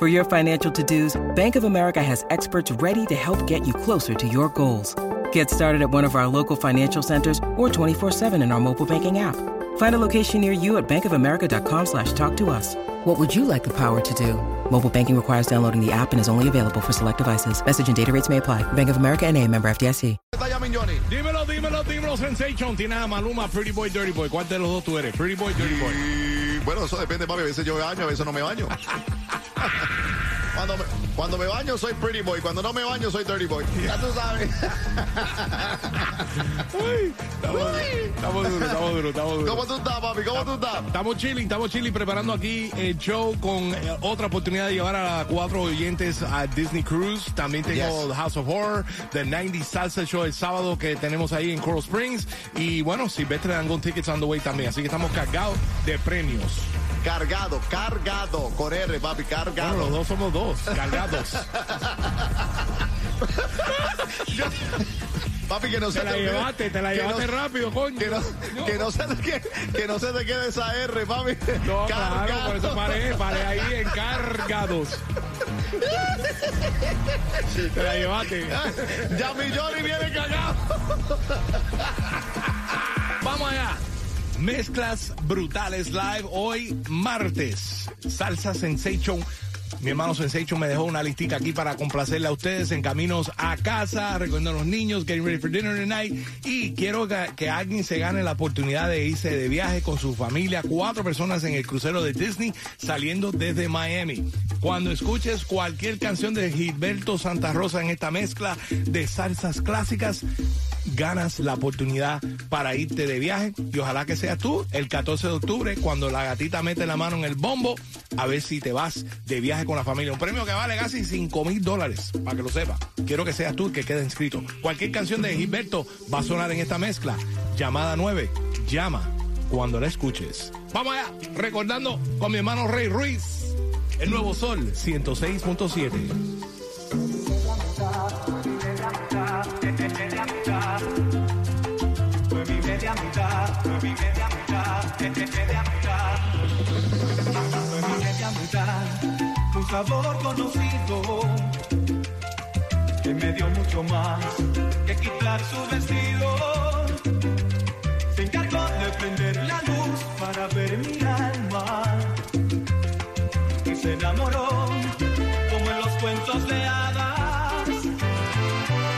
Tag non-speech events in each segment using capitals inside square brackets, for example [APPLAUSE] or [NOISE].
For your financial to-dos, Bank of America has experts ready to help get you closer to your goals. Get started at one of our local financial centers or 24-7 in our mobile banking app. Find a location near you at bankofamerica.com slash talk to us. What would you like the power to do? Mobile banking requires downloading the app and is only available for select devices. Message and data rates may apply. Bank of America and a member FDIC. Dímelo, dímelo, dímelo, Sensation. Tienes a Maluma, Pretty Boy, Dirty Boy. ¿Cuál de los dos tú eres? Pretty Boy, Dirty Boy. Bueno, eso depende, papi. A veces yo me baño, a veces no me baño. [LAUGHS] Cuando me, cuando me baño soy pretty boy, cuando no me baño soy dirty boy. Ya tú sabes. [LAUGHS] Uy, estamos, estamos duros, estamos duros, estamos duros. ¿Cómo tú estás, papi? ¿Cómo tú estás? Estamos chilling, estamos chilling, preparando aquí el show con eh, otra oportunidad de llevar a cuatro oyentes a Disney Cruise. También tengo Yes. The House of Horror, The 90 Salsa Show el sábado que tenemos ahí en Coral Springs. Y bueno, Silvestre Dangón Tickets on the way también. Así que estamos cargados de premios. Cargado, cargado. Con R, papi, Bueno, cargado. los dos somos dos, cargados. [LAUGHS] Papi, que no se Te la olvide- llevaste, te la llevaste rápido, coño. Que no, que, no se te quede, que no se te quede esa R, papi. No, claro, por eso Cargado. paré, paré ahí encargados. Te la llevaste. Ya mi Johnny viene cagado. Vamos allá. Mezclas brutales live hoy martes. Salsa Sensation. Mi hermano Sensation me dejó una listica aquí para complacerle a ustedes en caminos a casa, recogiendo a los niños, getting ready for dinner tonight. Y quiero que, que alguien se gane la oportunidad de irse de viaje con su familia, cuatro personas en el crucero de Disney saliendo desde Miami. Cuando escuches cualquier canción de Gilberto Santa Rosa en esta mezcla de salsas clásicas, ganas la oportunidad para irte de viaje y ojalá que seas tú el 14 de octubre cuando la gatita mete la mano en el bombo a ver si te vas de viaje con la familia. Un premio que vale casi 5 mil dólares, para que lo sepa. Quiero que seas tú el que quede inscrito. Cualquier canción de Gilberto va a sonar en esta mezcla. Llamada 9, llama cuando la escuches. Vamos allá, recordando con mi hermano Rey Ruiz, el nuevo sol 106.7. Sabor conocido que me dio mucho más que quitar su vestido. Se encargó de prender la luz para ver mi alma y se enamoró como en los cuentos de hadas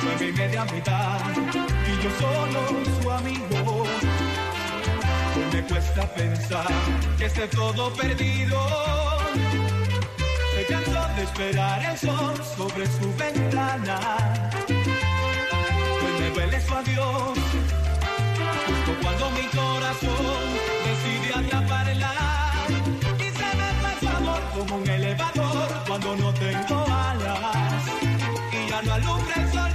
fue mi media mitad y yo solo cuesta pensar que esté todo perdido. Se cansó de esperar el sol sobre su ventana. Hoy me duele su adiós, justo cuando mi corazón decide atraparla. Y se me fue su amor como un elevador cuando no tengo alas y ya no alumbra el sol,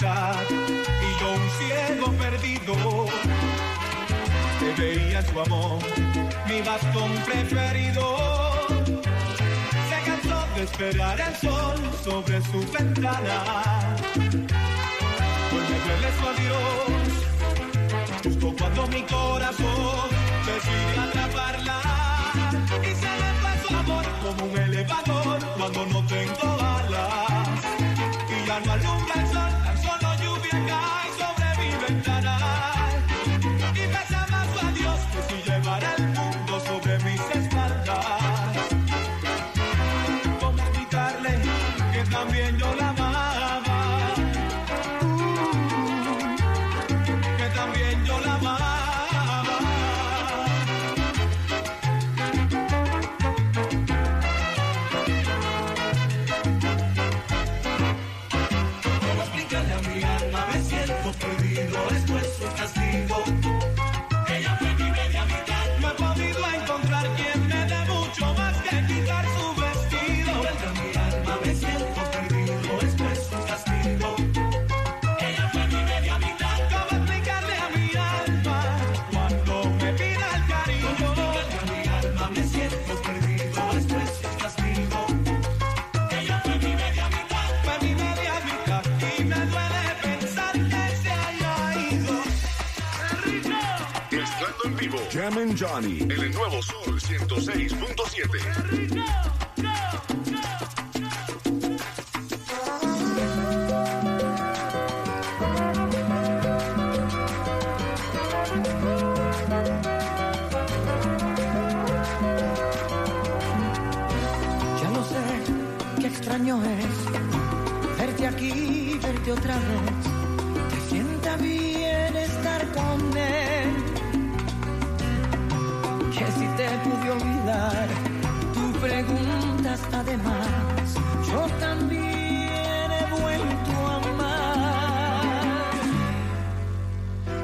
y yo un ciego perdido que veía su amor mi bastón preferido. Se cansó de esperar el sol sobre su ventana. Hoy me duele su adiós, justo cuando mi corazón decide atraparla. Y se le fue su amor como un elevador cuando no tengo alas Johnny. El nuevo Sol 106.7. Ya no sé qué extraño es verte aquí, verte otra vez. Además. Yo también he vuelto a amar.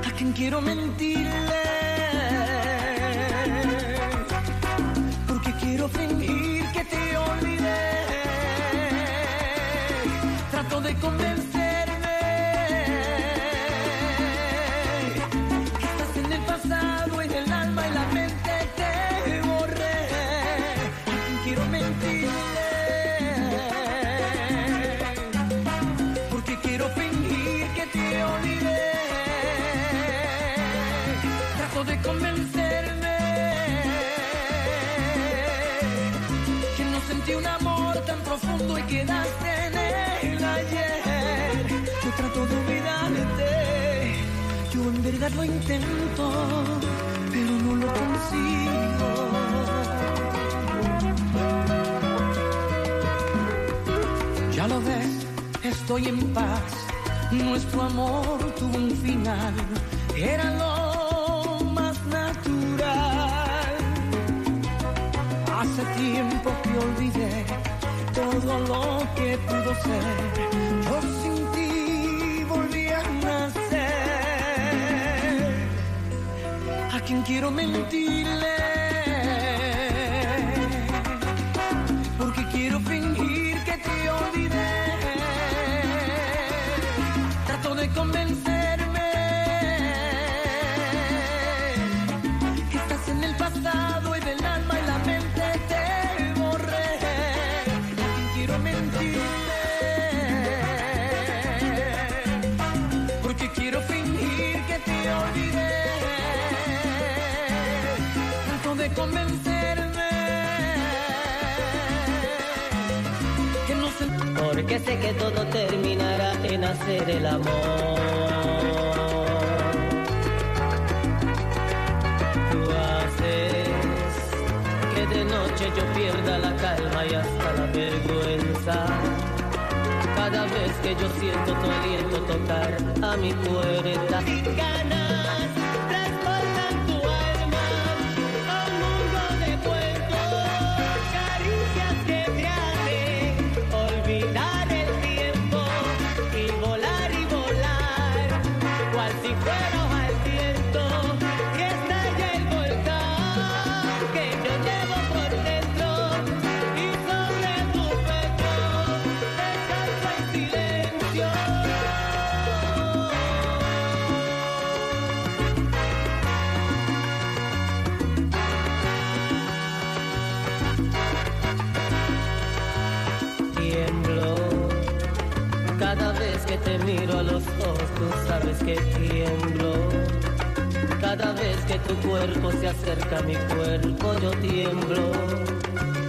A quien quiero mentirle. Porque quiero fingir que te olvidé. Trato de convencerme profundo y quedaste en el ayer. Yo trato de olvidarte, yo en verdad lo intento, pero no lo consigo. Ya lo ves, estoy en paz. Nuestro amor tuvo un final, era lo más natural. Hace tiempo que olvidé todo lo que pudo ser. Yo sin ti volví a nacer. A quien quiero mentirle. Porque quiero fingir que te olvidé. Trato de convencerme Porque sé que todo terminará en hacer el amor. Tú haces que de noche yo pierda la calma y hasta la vergüenza. Cada vez que yo siento tu aliento tocar a mi puerta. Que tiemblo. Cada vez que tu cuerpo se acerca a mi cuerpo, yo tiemblo.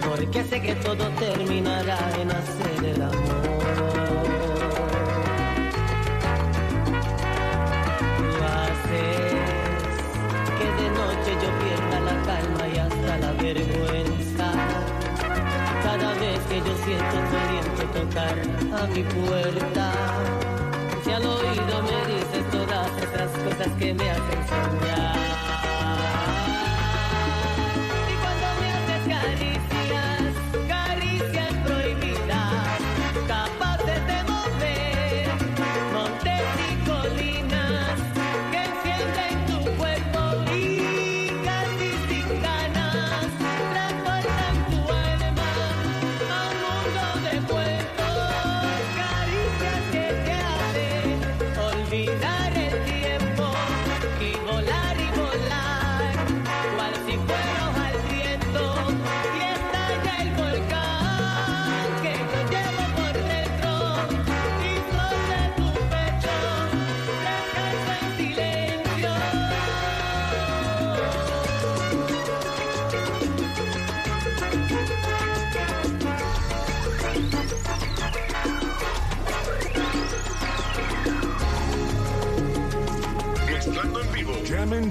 Porque sé que todo terminará en hacer el amor. Tú haces que de noche yo pierda la calma y hasta la vergüenza. Cada vez que yo siento tu aliento tocar a mi puerta, si al oído me dices cosas que me hacen soñar.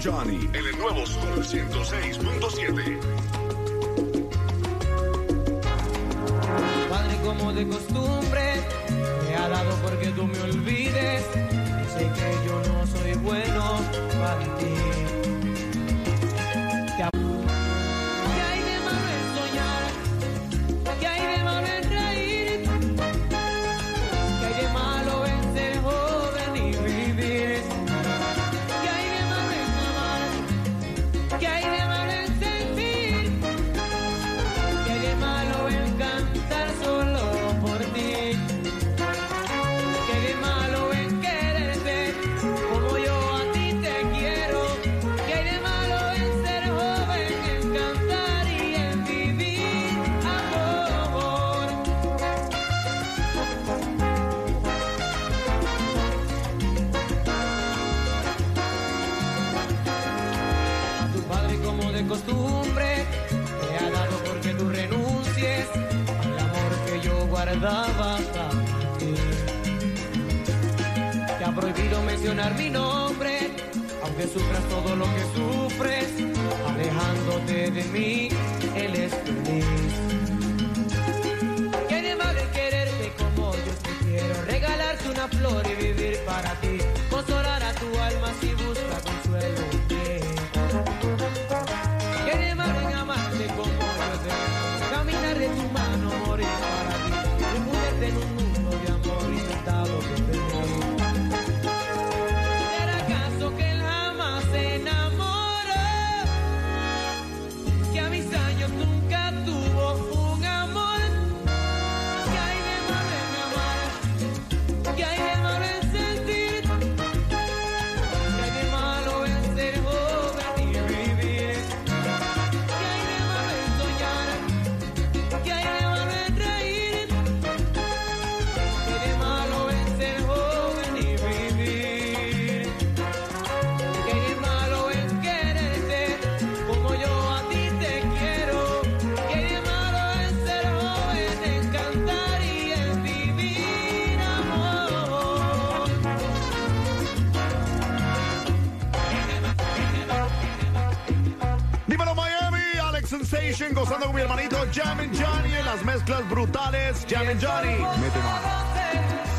Johnny en el nuevo Sol 106.7. Sensation gozando con mi hermanito Jamin Johnny en las mezclas brutales. Jamin Johnny. Mano.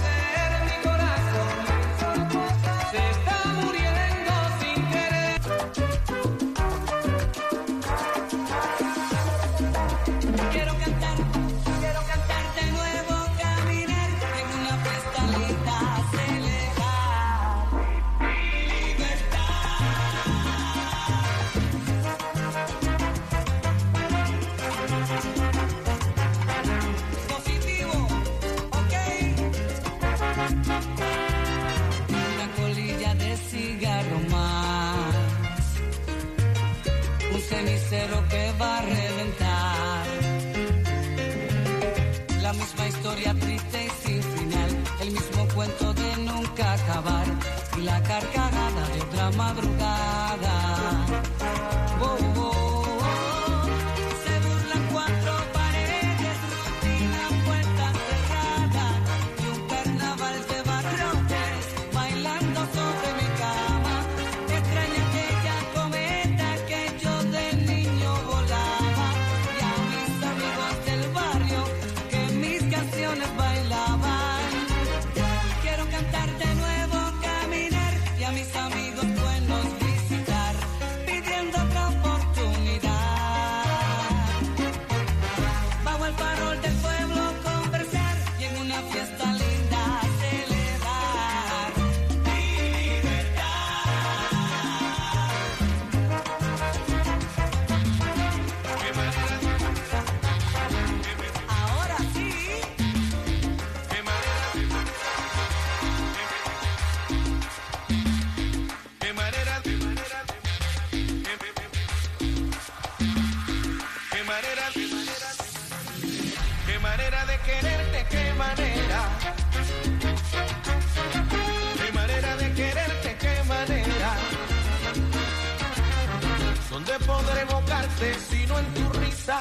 asesino en tu risa,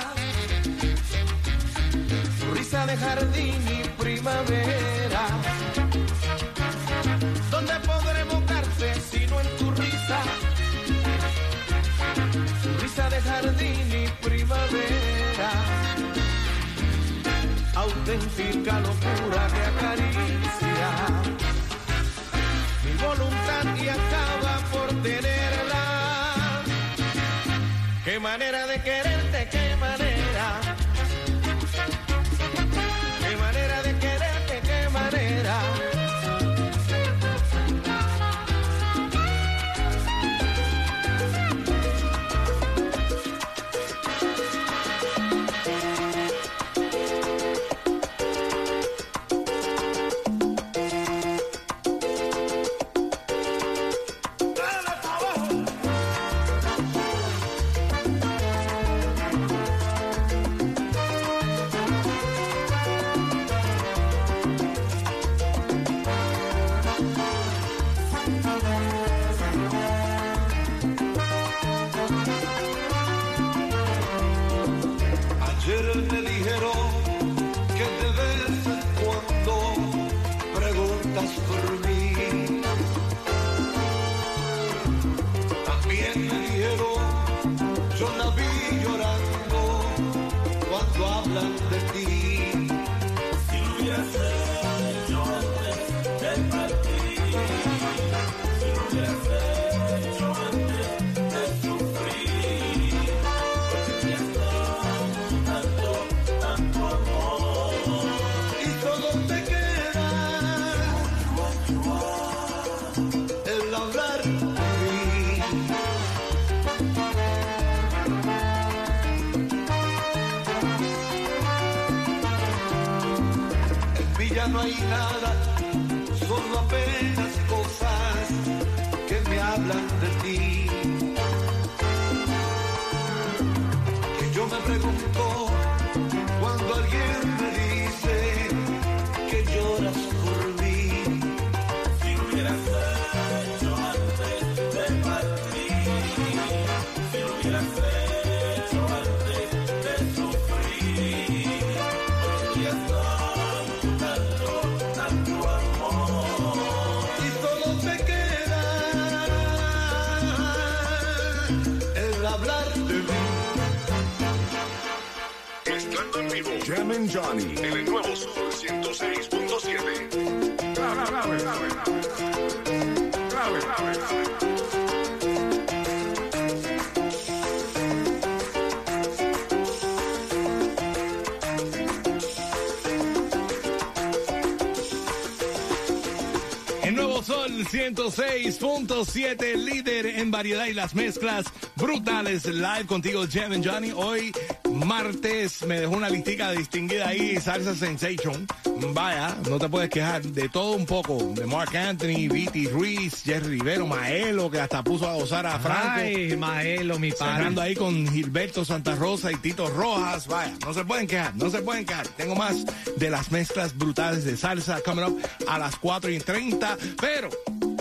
tu risa de jardín y primavera. ¿Dónde podremos darse sino en tu risa? Tu risa de jardín y primavera. Auténtica locura que acaricia mi voluntad y acaba por tener. Qué manera de quererte, Johnny. En el nuevo Sol 106.7. Grave, grave, grave, grave, grave, grave. El nuevo Sol 106.7, líder en variedad y las mezclas brutales. Live contigo, Jam and Johnny. Hoy, martes, me dejó una listica distinguida ahí, Salsa Sensation. Vaya, no te puedes quejar de todo un poco. De Mark Anthony, Viti Ruiz, Jerry Rivero, Maelo, que hasta puso a gozar a Franco. Ay, Maelo, mi padre. Cerrando ahí con Gilberto Santa Rosa y Tito Rojas. Vaya, no se pueden quejar, no se pueden quejar. Tengo más de las mezclas brutales de salsa coming up a las 4 y 30. Pero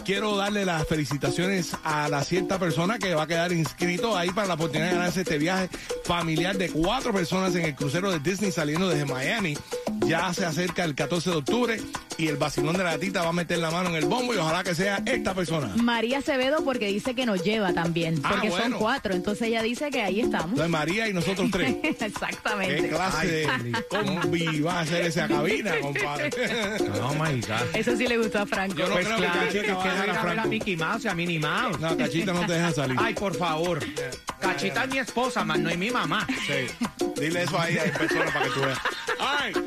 quiero darle las felicitaciones a la cierta persona que va a quedar inscrito ahí para la oportunidad de ganarse este viaje familiar de cuatro personas en el crucero de Disney saliendo desde Miami. Ya se acerca el 14 de octubre y el vacilón de la gatita va a meter la mano en el bombo y ojalá que sea esta persona. María Acevedo porque dice que nos lleva también, Ah, porque son bueno. cuatro, entonces ella dice que ahí estamos. Entonces María y nosotros tres. [LAUGHS] Exactamente. ¿Qué clase de combi va a hacer esa cabina, compadre? Oh my God. Eso sí le gustó a Franco. Yo no Pues creo que claro, que, Cachita que va a dejar a dejar a Franco. Mickey Mouse y a Minnie Mouse. No, Cachita no te deja salir. Ay, por favor. Cachita es mi esposa, más no es mi mamá. Sí. Dile eso ahí a persona para que tú veas. Right.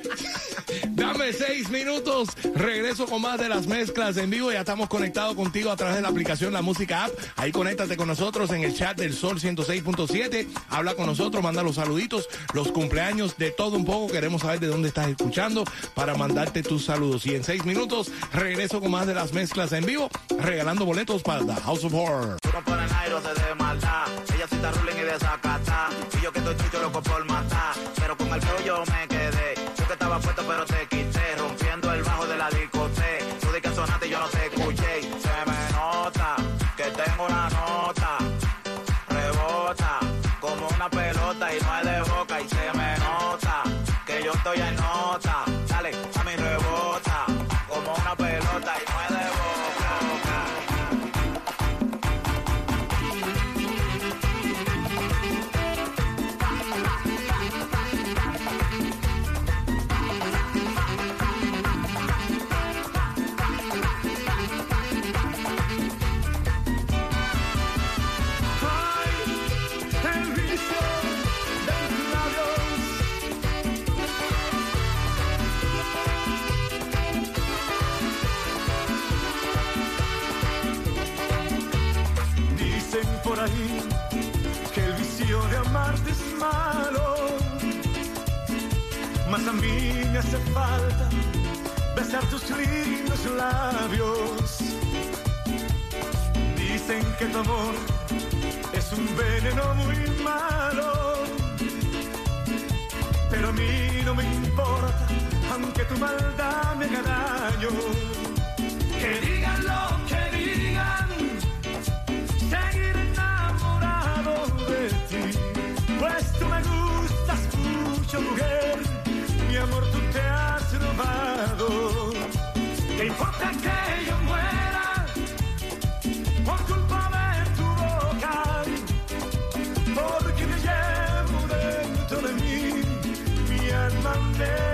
Dame seis minutos. Regreso con más de las mezclas en vivo. Ya estamos conectados contigo a través de la aplicación La Música App. Ahí conéctate con nosotros en el chat del Sol 106.7. Habla con nosotros, manda los saluditos, los cumpleaños, de todo un poco. Queremos saber de dónde estás escuchando para mandarte tus saludos. Y en seis minutos regreso con más de las mezclas en vivo, regalando boletos para The House of Horror. Yo que estoy loco por matar. Pero con el yo me. Puesto pero te quité. Rompiendo el bajo de la discoteca. Tú de que sonaste yo no te escuché. A mí me hace falta besar tus lindos labios. Dicen que tu amor es un veneno muy malo. Pero a mí no me importa, aunque tu maldad me haga daño. Que digan lo que digan, seguiré enamorado de ti. Pues tú me gustas mucho, mujer. Mi amor, tú te has robado. ¿Qué importa que yo muera por culpa de tu boca? Porque me llevo dentro de mí, mi alma me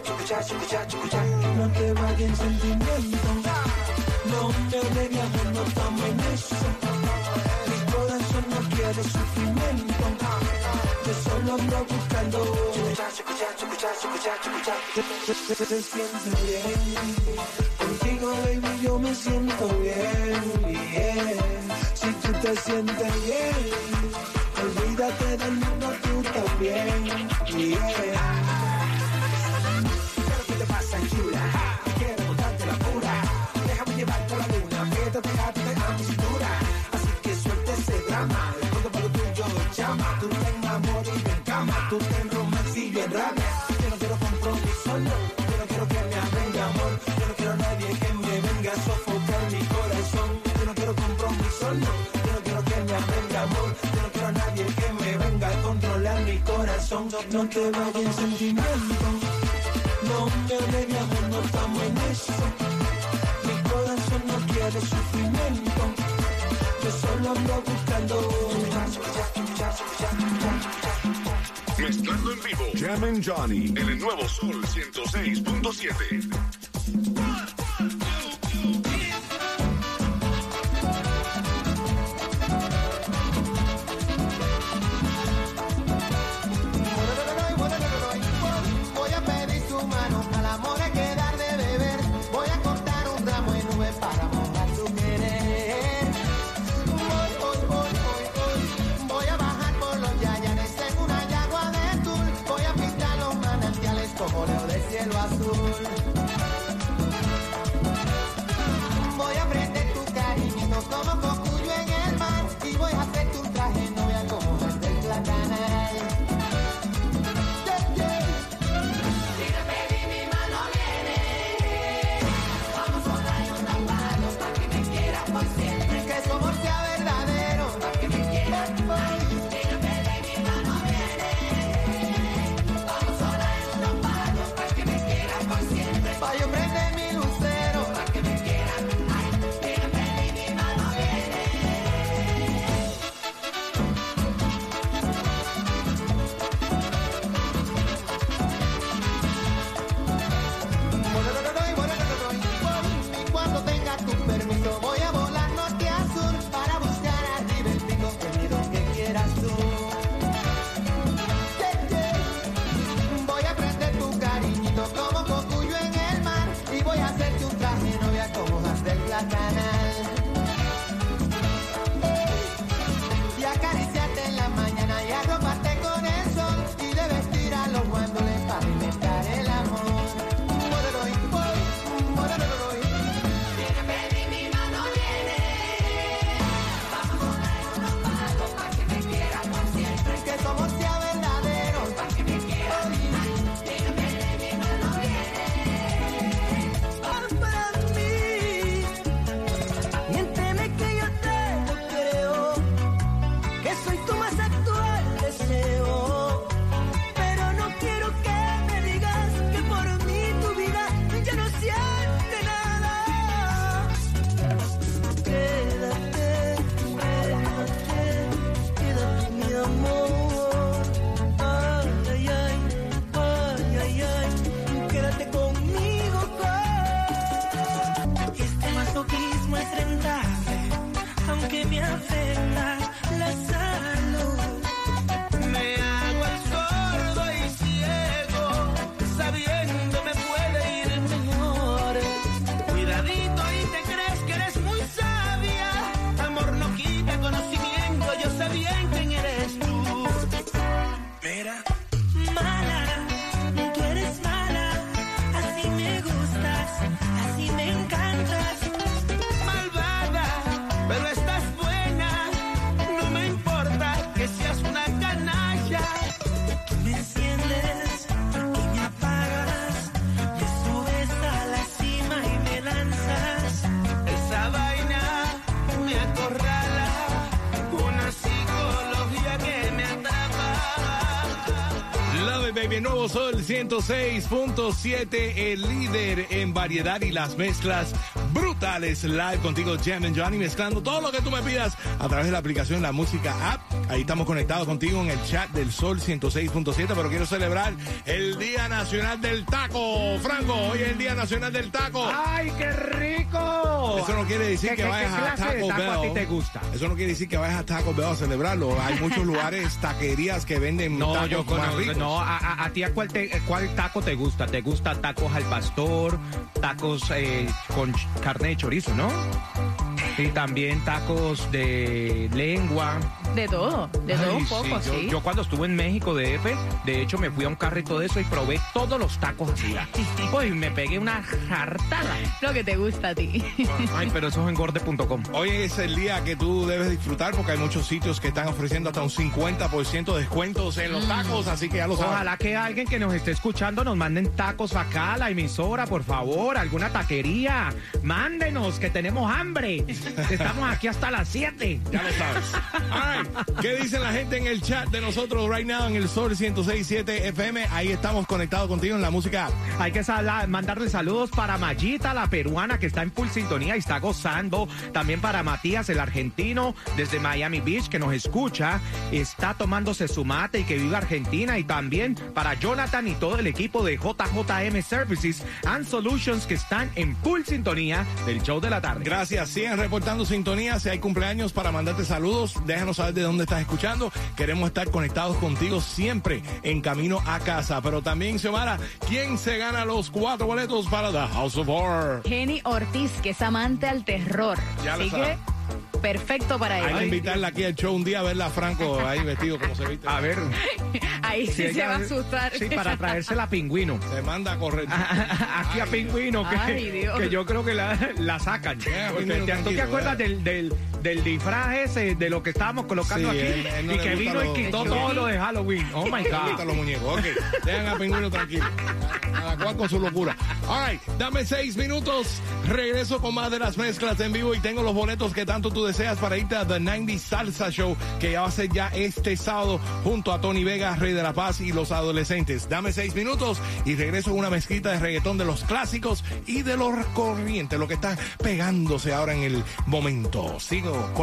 No te vayas en sentimiento. No me negue amor, no estamos en eso. Mi corazón no quiere sufrimiento. Yo solo ando buscando. Se, se siente bien. Contigo, baby, yo me siento bien, bien. Si tú te sientes bien, a mi cintura. Así que suelta ese drama, todo para lo tuyo llama. Tú te amor y te en cama, tú te en romance y yo en rabia. Yo no quiero compromiso, no. Yo no quiero que me de amor. Yo no quiero a nadie que me venga a sofocar mi corazón. Yo no quiero compromiso, no. Yo no quiero que me de amor. Yo no quiero a nadie que me venga a controlar mi corazón. No te vayas en sentimiento. No me de amor, no estamos en eso. Quiere sufrimiento. Yo solo ando buscando. Mezclando en vivo. Jam and Johnny. En el nuevo Sol 106.7. Lord. Nuevo Sol 106.7, el líder en variedad y las mezclas brutales. Live contigo, Jam and Johnny, mezclando todo lo que tú me pidas a través de la aplicación La Música App. Ahí estamos conectados contigo en el chat del Sol 106.7, pero quiero celebrar el Día Nacional del Taco. Franco, hoy es el Día Nacional del Taco. ¡Ay, qué rico! Eso no quiere decir ¿Qué- que qué- vayas qué a clase de Taco taco a ti te gusta? Eso no quiere decir que vayas a Taco Bell a celebrarlo. Hay muchos lugares, taquerías que venden No, tacos yo más conozco. ricos. No, a, a- a ti a cuál, te- cuál taco te gusta? ¿Te gusta tacos al pastor? Tacos eh, con carne de chorizo, ¿no? Y también tacos de lengua. De todo, de todo Ay, un poco, yo, sí. yo cuando estuve en México DF, de hecho me fui a un carrito de eso y probé todos los tacos así. [LAUGHS] Uy, me pegué una jartada. Lo que te gusta a ti. [LAUGHS] Ay, pero eso es engorde.com. Hoy es el día que tú debes disfrutar porque hay muchos sitios que están ofreciendo hasta un 50% de descuentos en los tacos, así que ya lo sabes. Ojalá que alguien que nos esté escuchando nos manden tacos acá a la emisora, por favor, alguna taquería. Mándenos, que tenemos hambre. [LAUGHS] Estamos aquí hasta las 7. Ya lo sabes. All right. ¿Qué dice la gente en el chat de nosotros right now en el Sol 106.7 FM? Ahí estamos conectados contigo en la música. Hay que mandarle saludos para Mayita, la peruana, que está en full sintonía y está gozando. También para Matías, el argentino, desde Miami Beach, que nos escucha. Está tomándose su mate y que vive Argentina. Y también para Jonathan y todo el equipo de JJM Services and Solutions, que están en full sintonía del show de la tarde. Gracias. Sigan reportando sintonía. Si hay cumpleaños para mandarte saludos, déjanos saber de dónde estás escuchando. Queremos estar conectados contigo siempre en camino a casa. Pero también, Xiomara, ¿quién se gana los cuatro boletos para The House of Horror? Jenny Ortiz, que es amante al terror. Ya lo Así sabe. que, perfecto para Hay que invitarla aquí al show un día a verla a Franco ahí vestido como se viste. A ver. Ahí sí, si se va a asustar. Sí, para traérsela a Pingüino. Se manda a correr. [LAUGHS] Aquí a Pingüino, que, Ay, que yo creo que la, la sacan. Porque te- ¿Tú te acuerdas del, del, del disfraz ese, de lo que estábamos colocando Sí, aquí? él- él no y que vino y quitó todo lo de Halloween. Oh my [LAUGHS] God. los muñecos. Ok, dejan a Pingüino tranquilo. A la cual con su locura. All right, dame seis minutos. Regreso con más de las mezclas en vivo y tengo los boletos que tanto tú deseas para irte a The 90 Salsa Show, que va a ser ya este sábado junto a Tony Vega, Rey de la Paz y los adolescentes. Dame seis minutos y regreso con una mezquita de reggaetón de los clásicos y de los corrientes, lo que está pegándose ahora en el momento. Sigo con